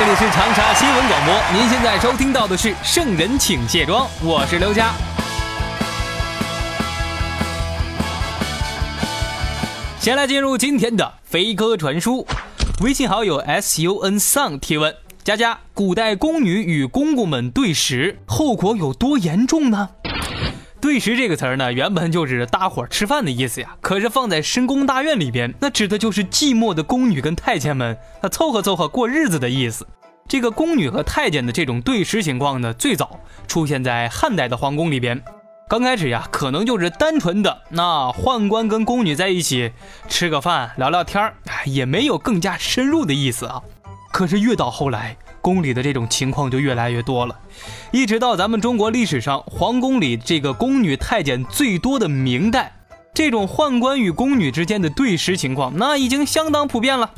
这里是长沙新闻广播，您现在收听到的是《圣人请卸妆》，我是刘佳。先来进入今天的飞鸽传书，微信好友 S U N Sun 提问：佳佳，古代宫女与公公们对食，后果有多严重呢？对食这个词儿呢，原本就是大伙吃饭的意思呀，可是放在深宫大院里边，那指的就是寂寞的宫女跟太监们，那凑合凑合过日子的意思。这个宫女和太监的这种对食情况呢，最早出现在汉代的皇宫里边。刚开始呀，可能就是单纯的那宦官跟宫女在一起吃个饭聊聊天儿，也没有更加深入的意思啊。可是越到后来，宫里的这种情况就越来越多了，一直到咱们中国历史上皇宫里这个宫女太监最多的明代，这种宦官与宫女之间的对食情况，那已经相当普遍了。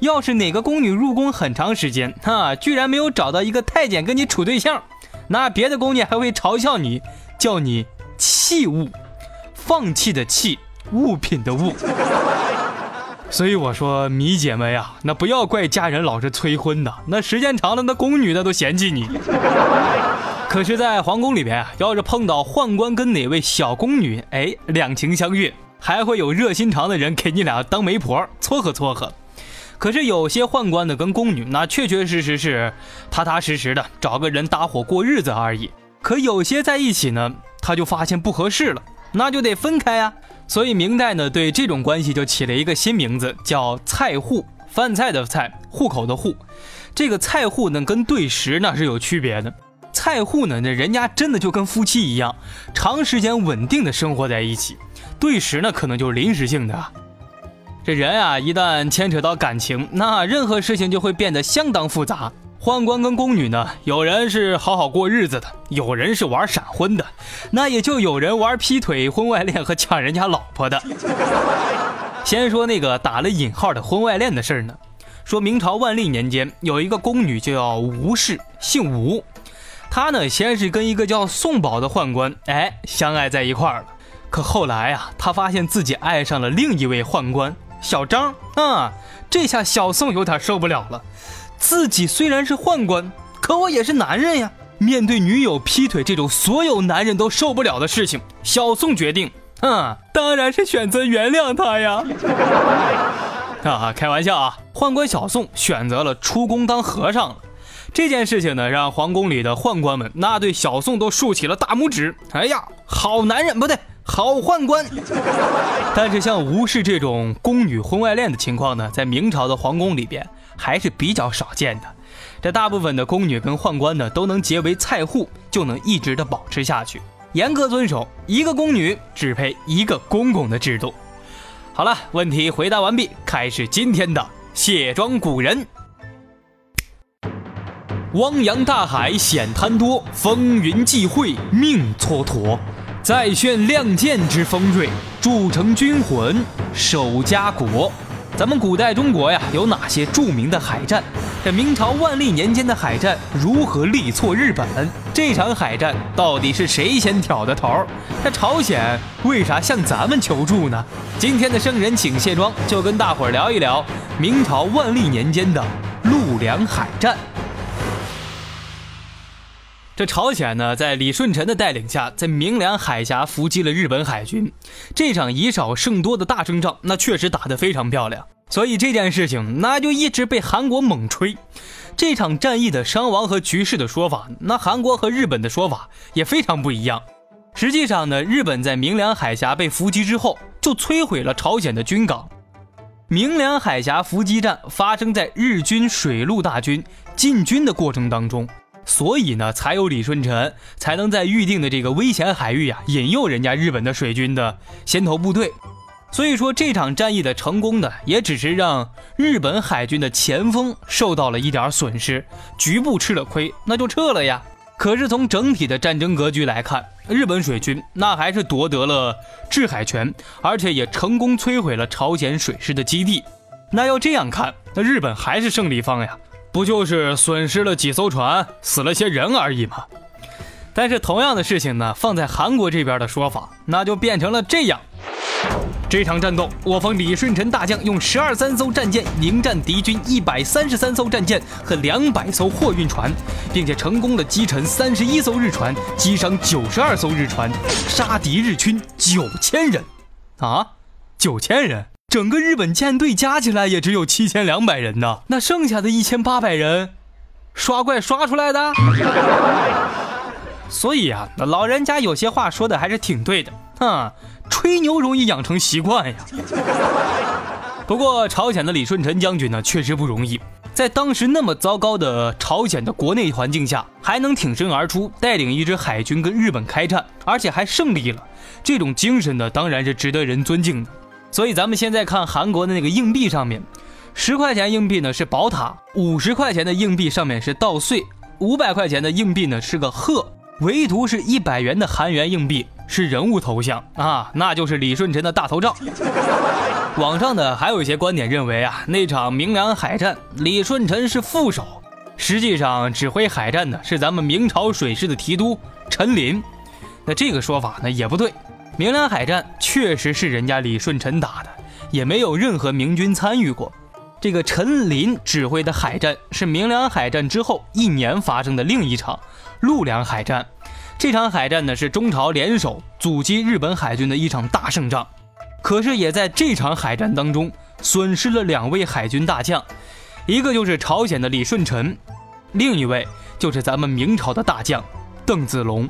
要是哪个宫女入宫很长时间，哈，居然没有找到一个太监跟你处对象，那别的宫女还会嘲笑你，叫你弃物，放弃的弃，物品的物。所以我说，米姐们呀，那不要怪家人老是催婚的，那时间长了，那宫女那都嫌弃你。可是，在皇宫里边啊，要是碰到宦官跟哪位小宫女，哎，两情相悦，还会有热心肠的人给你俩当媒婆撮合撮合。可是有些宦官呢，跟宫女那确确实实是踏踏实实的找个人搭伙过日子而已。可有些在一起呢，他就发现不合适了，那就得分开呀。所以明代呢，对这种关系就起了一个新名字，叫菜户。饭菜的菜，户口的户。这个菜户呢，跟对食呢是有区别的。菜户呢，那人家真的就跟夫妻一样，长时间稳定的生活在一起。对食呢，可能就是临时性的。这人啊，一旦牵扯到感情，那任何事情就会变得相当复杂。宦官跟宫女呢，有人是好好过日子的，有人是玩闪婚的，那也就有人玩劈腿、婚外恋和抢人家老婆的。先说那个打了引号的婚外恋的事儿呢，说明朝万历年间有一个宫女叫吴氏，姓吴，她呢先是跟一个叫宋宝的宦官，哎，相爱在一块儿了。可后来啊，她发现自己爱上了另一位宦官小张啊，这下小宋有点受不了了。自己虽然是宦官，可我也是男人呀。面对女友劈腿这种所有男人都受不了的事情，小宋决定，嗯，当然是选择原谅他呀。啊，开玩笑啊！宦官小宋选择了出宫当和尚了。这件事情呢，让皇宫里的宦官们那对小宋都竖起了大拇指。哎呀，好男人不对，好宦官。但是像吴氏这种宫女婚外恋的情况呢，在明朝的皇宫里边。还是比较少见的，这大部分的宫女跟宦官呢都能结为菜户，就能一直的保持下去，严格遵守一个宫女只配一个公公的制度。好了，问题回答完毕，开始今天的卸妆古人。汪洋大海险滩多，风云际会命蹉跎，再炫亮剑之锋锐，铸成军魂守家国。咱们古代中国呀，有哪些著名的海战？这明朝万历年间的海战如何力挫日本？这场海战到底是谁先挑的头？这朝鲜为啥向咱们求助呢？今天的圣人请卸妆，就跟大伙儿聊一聊明朝万历年间的陆良海战。这朝鲜呢，在李舜臣的带领下，在明良海峡伏击了日本海军。这场以少胜多的大胜仗，那确实打得非常漂亮。所以这件事情，那就一直被韩国猛吹。这场战役的伤亡和局势的说法，那韩国和日本的说法也非常不一样。实际上呢，日本在明良海峡被伏击之后，就摧毁了朝鲜的军港。明良海峡伏击战发生在日军水陆大军进军的过程当中。所以呢，才有李舜臣才能在预定的这个危险海域呀，引诱人家日本的水军的先头部队。所以说这场战役的成功呢，也只是让日本海军的前锋受到了一点损失，局部吃了亏，那就撤了呀。可是从整体的战争格局来看，日本水军那还是夺得了制海权，而且也成功摧毁了朝鲜水师的基地。那要这样看，那日本还是胜利方呀，不就是损失了几艘船，死了些人而已吗？但是同样的事情呢，放在韩国这边的说法，那就变成了这样。这场战斗，我方李舜臣大将用十二三艘战舰迎战敌军一百三十三艘战舰和两百艘货运船，并且成功的击沉三十一艘日船，击伤九十二艘日船，杀敌日军九千人。啊，九千人，整个日本舰队加起来也只有七千两百人呢。那剩下的一千八百人，刷怪刷出来的。所以啊，老人家有些话说的还是挺对的，哼。吹牛容易养成习惯呀。不过朝鲜的李舜臣将军呢，确实不容易，在当时那么糟糕的朝鲜的国内环境下，还能挺身而出，带领一支海军跟日本开战，而且还胜利了。这种精神呢，当然是值得人尊敬的。所以咱们现在看韩国的那个硬币上面，十块钱硬币呢是宝塔，五十块钱的硬币上面是稻穗，五百块钱的硬币呢是个鹤，唯独是一百元的韩元硬币。是人物头像啊，那就是李舜臣的大头照。网上呢还有一些观点认为啊，那场明良海战李舜臣是副手，实际上指挥海战的是咱们明朝水师的提督陈林。那这个说法呢也不对，明良海战确实是人家李舜臣打的，也没有任何明军参与过。这个陈林指挥的海战是明良海战之后一年发生的另一场陆良海战。这场海战呢是中朝联手阻击日本海军的一场大胜仗，可是也在这场海战当中损失了两位海军大将，一个就是朝鲜的李舜臣，另一位就是咱们明朝的大将邓子龙。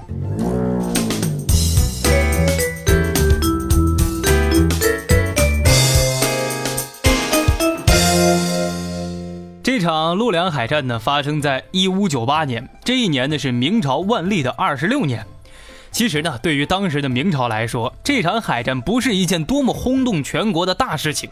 场陆良海战呢，发生在一五九八年。这一年呢，是明朝万历的二十六年。其实呢，对于当时的明朝来说，这场海战不是一件多么轰动全国的大事情。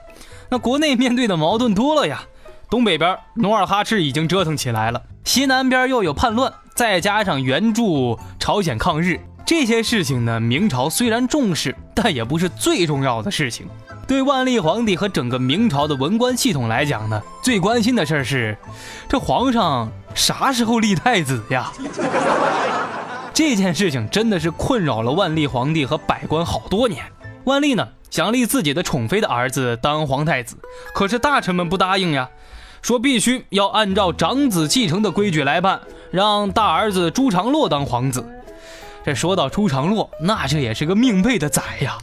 那国内面对的矛盾多了呀，东北边努尔哈赤已经折腾起来了，西南边又有叛乱，再加上援助朝鲜抗日，这些事情呢，明朝虽然重视，但也不是最重要的事情。对万历皇帝和整个明朝的文官系统来讲呢，最关心的事儿是，这皇上啥时候立太子呀？这件事情真的是困扰了万历皇帝和百官好多年。万历呢想立自己的宠妃的儿子当皇太子，可是大臣们不答应呀，说必须要按照长子继承的规矩来办，让大儿子朱常洛当皇子。这说到朱常洛，那这也是个命背的仔呀。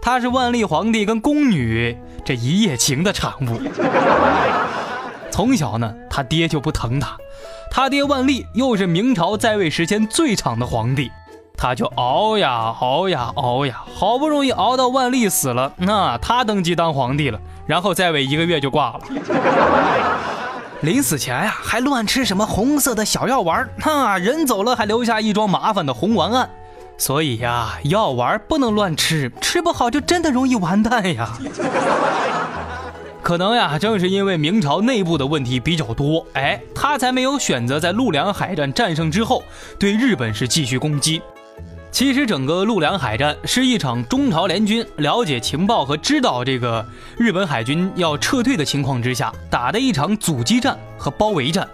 他是万历皇帝跟宫女这一夜情的产物。从小呢，他爹就不疼他，他爹万历又是明朝在位时间最长的皇帝，他就熬呀熬呀熬呀，好不容易熬到万历死了，那他登基当皇帝了，然后在位一个月就挂了。临死前呀，还乱吃什么红色的小药丸，那人走了还留下一桩麻烦的红丸案。所以呀，药丸不能乱吃，吃不好就真的容易完蛋呀。可能呀，正是因为明朝内部的问题比较多，哎，他才没有选择在陆良海战战胜之后对日本是继续攻击。其实，整个陆良海战是一场中朝联军了解情报和知道这个日本海军要撤退的情况之下打的一场阻击战和包围战。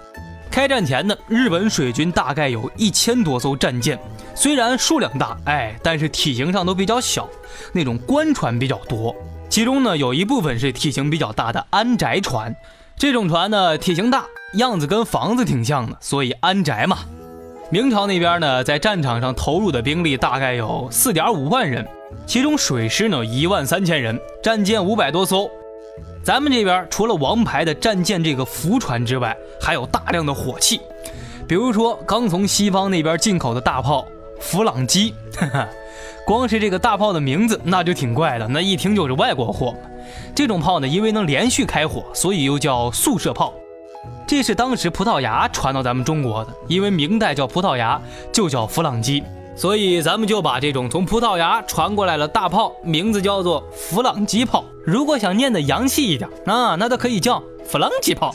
开战前呢，日本水军大概有一千多艘战舰，虽然数量大，哎，但是体型上都比较小，那种官船比较多。其中呢，有一部分是体型比较大的安宅船，这种船呢体型大，样子跟房子挺像的，所以安宅嘛。明朝那边呢，在战场上投入的兵力大概有四点五万人，其中水师呢一万三千人，战舰五百多艘。咱们这边除了王牌的战舰这个浮船之外，还有大量的火器，比如说刚从西方那边进口的大炮弗朗机，光是这个大炮的名字那就挺怪的，那一听就是外国货。这种炮呢，因为能连续开火，所以又叫速射炮。这是当时葡萄牙传到咱们中国的，因为明代叫葡萄牙，就叫弗朗机。所以咱们就把这种从葡萄牙传过来的大炮，名字叫做弗朗机炮。如果想念的洋气一点，那那它可以叫弗朗机炮。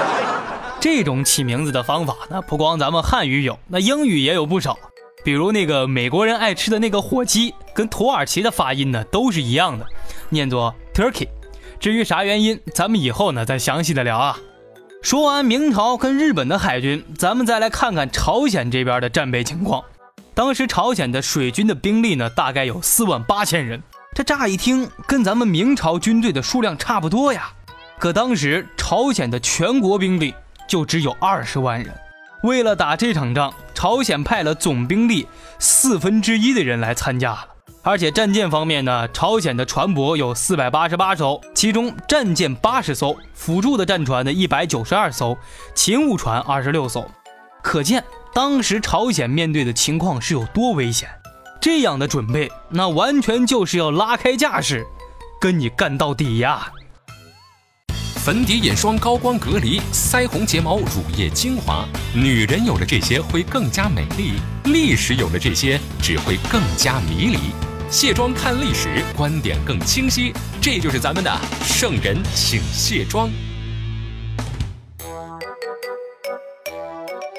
这种起名字的方法呢，不光咱们汉语有，那英语也有不少。比如那个美国人爱吃的那个火鸡，跟土耳其的发音呢都是一样的，念作 turkey。至于啥原因，咱们以后呢再详细的聊啊。说完明朝跟日本的海军，咱们再来看看朝鲜这边的战备情况。当时朝鲜的水军的兵力呢，大概有四万八千人，这乍一听跟咱们明朝军队的数量差不多呀。可当时朝鲜的全国兵力就只有二十万人，为了打这场仗。朝鲜派了总兵力四分之一的人来参加了，而且战舰方面呢，朝鲜的船舶有四百八十八艘，其中战舰八十艘，辅助的战船呢一百九十二艘，勤务船二十六艘。可见当时朝鲜面对的情况是有多危险。这样的准备，那完全就是要拉开架势，跟你干到底呀！粉底眼霜、高光隔离、腮红、睫毛、乳液、精华，女人有了这些会更加美丽；历史有了这些只会更加迷离。卸妆看历史，观点更清晰。这就是咱们的圣人，请卸妆。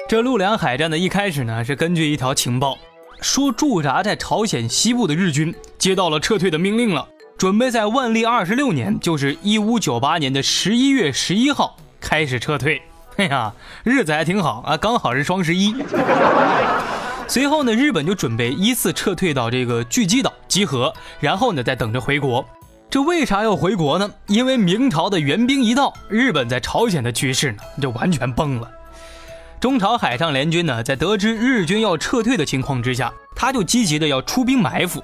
这陆良海战的一开始呢，是根据一条情报，说驻扎在朝鲜西部的日军接到了撤退的命令了。准备在万历二十六年，就是一五九八年的十一月十一号开始撤退。哎呀，日子还挺好啊，刚好是双十一。随后呢，日本就准备依次撤退到这个巨基岛集合，然后呢再等着回国。这为啥要回国呢？因为明朝的援兵一到，日本在朝鲜的局势呢就完全崩了。中朝海上联军呢，在得知日军要撤退的情况之下，他就积极的要出兵埋伏。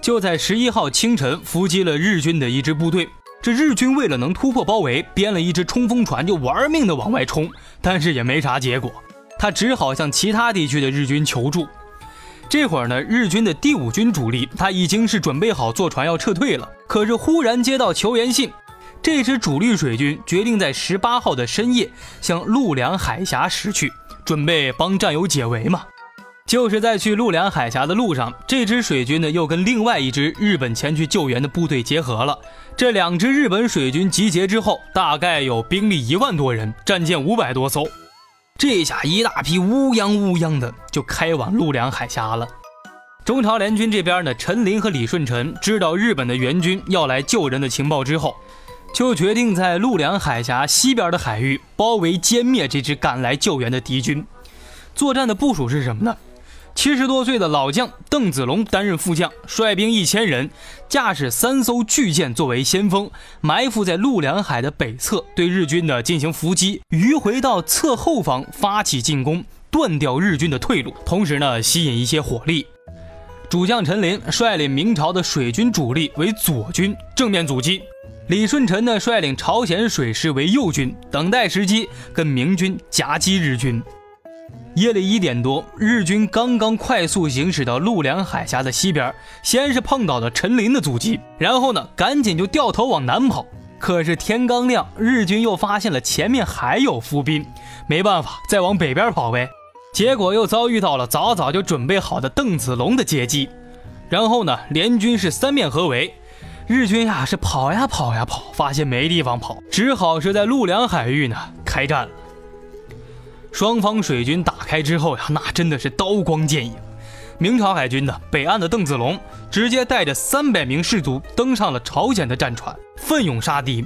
就在十一号清晨，伏击了日军的一支部队。这日军为了能突破包围，编了一只冲锋船，就玩命的往外冲，但是也没啥结果。他只好向其他地区的日军求助。这会儿呢，日军的第五军主力他已经是准备好坐船要撤退了。可是忽然接到求援信，这支主力水军决定在十八号的深夜向陆良海峡驶去，准备帮战友解围嘛。就是在去陆良海峡的路上，这支水军呢又跟另外一支日本前去救援的部队结合了。这两支日本水军集结之后，大概有兵力一万多人，战舰五百多艘。这下一大批乌泱乌泱的就开往陆良海峡了。中朝联军这边呢，陈林和李舜臣知道日本的援军要来救人的情报之后，就决定在陆良海峡西边的海域包围歼灭这支赶来救援的敌军。作战的部署是什么呢？七十多岁的老将邓子龙担任副将，率兵一千人，驾驶三艘巨舰作为先锋，埋伏在陆良海的北侧，对日军呢进行伏击，迂回到侧后方发起进攻，断掉日军的退路，同时呢吸引一些火力。主将陈林率领明朝的水军主力为左军，正面阻击；李舜臣呢率领朝鲜水师为右军，等待时机跟明军夹击日军。夜里一点多，日军刚刚快速行驶到陆良海峡的西边，先是碰到了陈林的阻击，然后呢，赶紧就掉头往南跑。可是天刚亮，日军又发现了前面还有伏兵，没办法，再往北边跑呗。结果又遭遇到了早早就准备好的邓子龙的接击，然后呢，联军是三面合围，日军呀是跑呀跑呀跑，发现没地方跑，只好是在陆良海域呢开战了。双方水军打开之后呀，那真的是刀光剑影。明朝海军的北岸的邓子龙直接带着三百名士卒登上了朝鲜的战船，奋勇杀敌。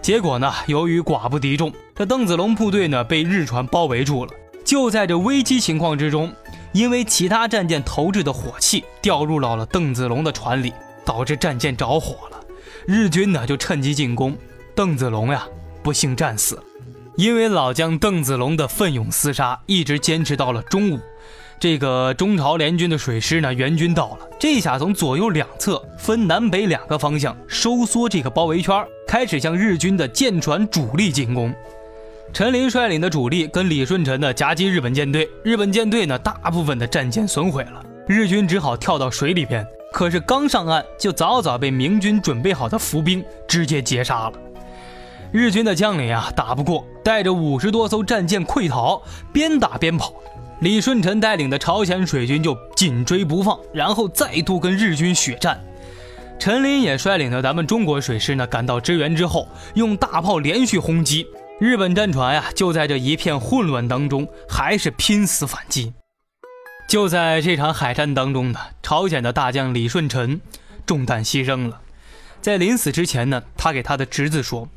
结果呢，由于寡不敌众，这邓子龙部队呢被日船包围住了。就在这危机情况之中，因为其他战舰投掷的火器掉入到了邓子龙的船里，导致战舰着火了。日军呢就趁机进攻，邓子龙呀不幸战死。因为老将邓子龙的奋勇厮杀，一直坚持到了中午。这个中朝联军的水师呢，援军到了，这下从左右两侧分南北两个方向收缩这个包围圈，开始向日军的舰船主力进攻。陈林率领的主力跟李舜臣呢夹击日本舰队，日本舰队呢大部分的战舰损毁了，日军只好跳到水里边。可是刚上岸，就早早被明军准备好的伏兵直接截杀了。日军的将领啊，打不过，带着五十多艘战舰溃逃，边打边跑。李舜臣带领的朝鲜水军就紧追不放，然后再度跟日军血战。陈林也率领着咱们中国水师呢赶到支援之后，用大炮连续轰击。日本战船呀，就在这一片混乱当中，还是拼死反击。就在这场海战当中呢，朝鲜的大将李舜臣中弹牺牲了。在临死之前呢，他给他的侄子说：“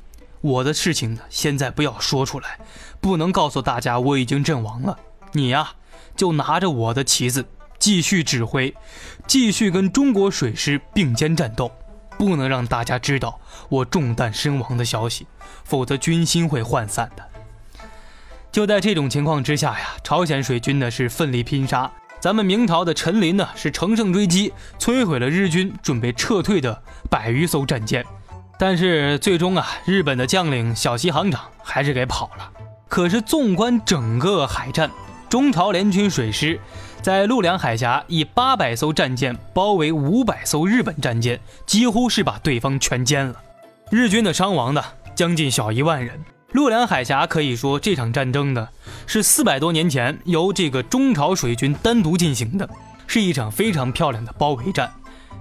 我的事情呢，现在不要说出来，不能告诉大家我已经阵亡了。你呀，就拿着我的旗子，继续指挥，继续跟中国水师并肩战斗，不能让大家知道我中弹身亡的消息，否则军心会涣散的。”就在这种情况之下呀，朝鲜水军呢是奋力拼杀。咱们明朝的陈林呢，是乘胜追击，摧毁了日军准备撤退的百余艘战舰。但是最终啊，日本的将领小西行长还是给跑了。可是纵观整个海战，中朝联军水师在陆良海峡以八百艘战舰包围五百艘日本战舰，几乎是把对方全歼了。日军的伤亡呢，将近小一万人。陆良海峡可以说这场战争呢，是四百多年前由这个中朝水军单独进行的，是一场非常漂亮的包围战。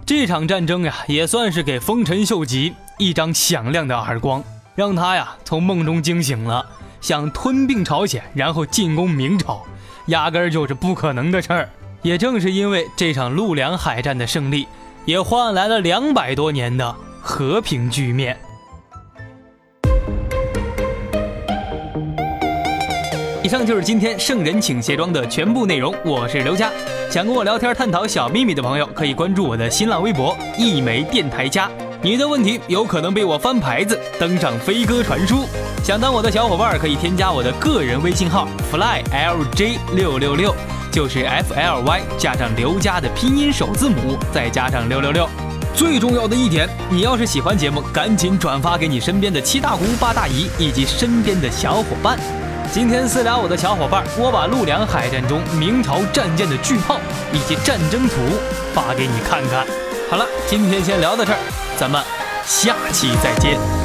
这场战争呀，也算是给丰臣秀吉一张响亮的耳光，让他呀从梦中惊醒了，想吞并朝鲜，然后进攻明朝，压根儿就是不可能的事儿。也正是因为这场陆良海战的胜利，也换来了两百多年的和平局面。以上就是今天圣人请卸妆的全部内容。我是刘佳，想跟我聊天探讨小秘密的朋友，可以关注我的新浪微博一枚电台家。你的问题有可能被我翻牌子，登上飞鸽传书。想当我的小伙伴，可以添加我的个人微信号 flylj 六六六，就是 f l y 加上刘佳的拼音首字母，再加上六六六。最重要的一点，你要是喜欢节目，赶紧转发给你身边的七大姑八大姨以及身边的小伙伴。今天私聊我的小伙伴，我把陆良海战中明朝战舰的巨炮以及战争图发给你看看。好了，今天先聊到这儿，咱们下期再见。